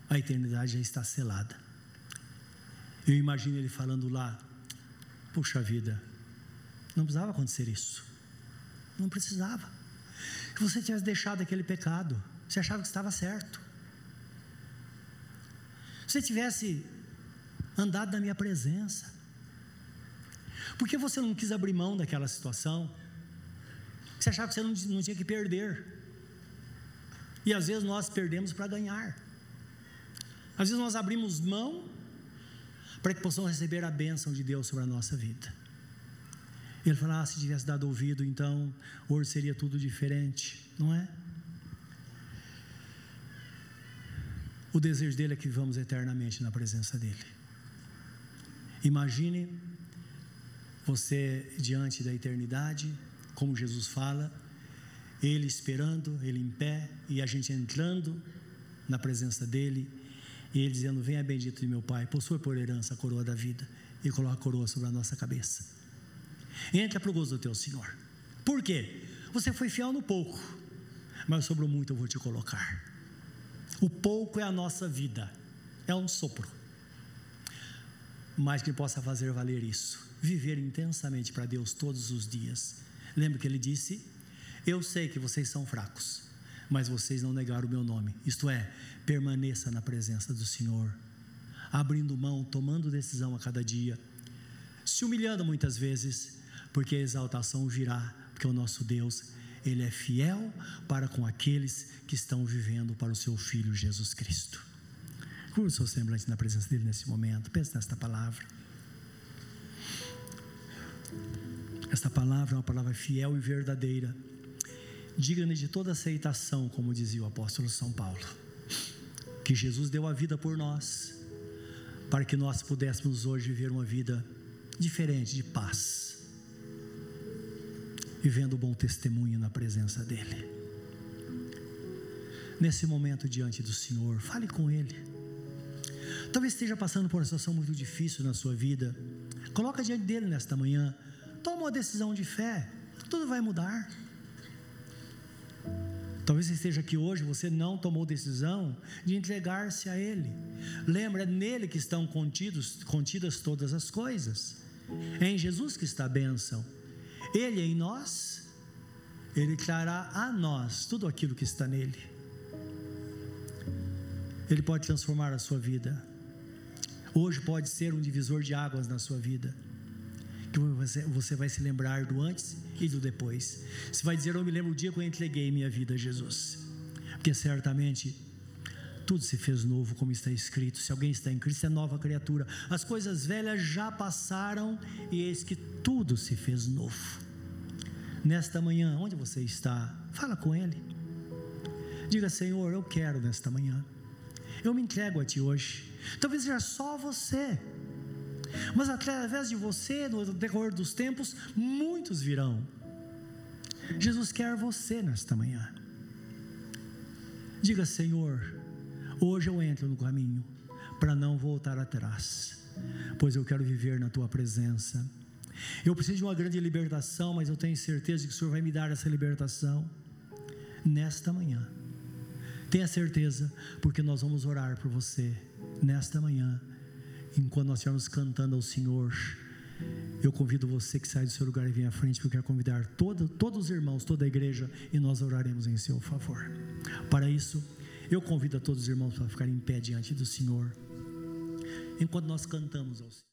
A eternidade já está selada. Eu imagino ele falando lá: Puxa vida, não precisava acontecer isso. Não precisava. Se você tivesse deixado aquele pecado, você achava que estava certo. Se você tivesse andado na minha presença, por que você não quis abrir mão daquela situação? Você achava que você não, tinha que perder. E às vezes nós perdemos para ganhar. Às vezes nós abrimos mão para que possamos receber a bênção de Deus sobre a nossa vida. Ele fala: ah, se tivesse dado ouvido, então hoje seria tudo diferente, não é? O desejo dele é que vivamos eternamente na presença dele. Imagine você diante da eternidade, como Jesus fala, ele esperando, ele em pé e a gente entrando na presença dele e ele dizendo: Venha bendito de meu Pai, possui por herança a coroa da vida e coloca a coroa sobre a nossa cabeça. Entra para o gozo do teu Senhor. Por quê? Você foi fiel no pouco, mas sobre o muito eu vou te colocar. O pouco é a nossa vida, é um sopro. Mas que possa fazer valer isso, viver intensamente para Deus todos os dias. Lembra que ele disse: Eu sei que vocês são fracos, mas vocês não negaram o meu nome. Isto é, permaneça na presença do Senhor, abrindo mão, tomando decisão a cada dia, se humilhando muitas vezes, porque a exaltação virá, porque o nosso Deus, Ele é fiel para com aqueles que estão vivendo para o seu Filho Jesus Cristo. Curva o seu semblante na presença dEle nesse momento, pense nesta palavra. Esta palavra é uma palavra fiel e verdadeira digna de toda aceitação, como dizia o apóstolo São Paulo. Que Jesus deu a vida por nós, para que nós pudéssemos hoje viver uma vida diferente, de paz, vivendo bom testemunho na presença dEle. Nesse momento diante do Senhor, fale com Ele. Talvez esteja passando por uma situação muito difícil na sua vida. Coloca diante dele nesta manhã. Toma uma decisão de fé. Tudo vai mudar. Talvez você esteja aqui hoje, você não tomou decisão de entregar-se a Ele. Lembra, é nele que estão contidos, contidas todas as coisas. É em Jesus que está a bênção. Ele é em nós, Ele trará a nós tudo aquilo que está nele. Ele pode transformar a sua vida. Hoje pode ser um divisor de águas na sua vida você, você vai se lembrar do antes e do depois. Você vai dizer: Eu me lembro o dia que eu entreguei minha vida a Jesus. Porque certamente tudo se fez novo, como está escrito. Se alguém está em Cristo, é nova criatura. As coisas velhas já passaram e eis que tudo se fez novo. Nesta manhã, onde você está? Fala com Ele. Diga, Senhor, eu quero nesta manhã. Eu me entrego a Ti hoje. Talvez seja só você mas através de você, no decorrer dos tempos, muitos virão. Jesus quer você nesta manhã. Diga, Senhor, hoje eu entro no caminho para não voltar atrás, pois eu quero viver na tua presença. Eu preciso de uma grande libertação, mas eu tenho certeza de que o Senhor vai me dar essa libertação nesta manhã. Tenha certeza, porque nós vamos orar por você nesta manhã enquanto nós estivermos cantando ao Senhor, eu convido você que sai do seu lugar e vem à frente, porque eu quero convidar todo, todos os irmãos, toda a igreja, e nós oraremos em seu favor. Para isso, eu convido a todos os irmãos para ficarem em pé diante do Senhor, enquanto nós cantamos ao Senhor.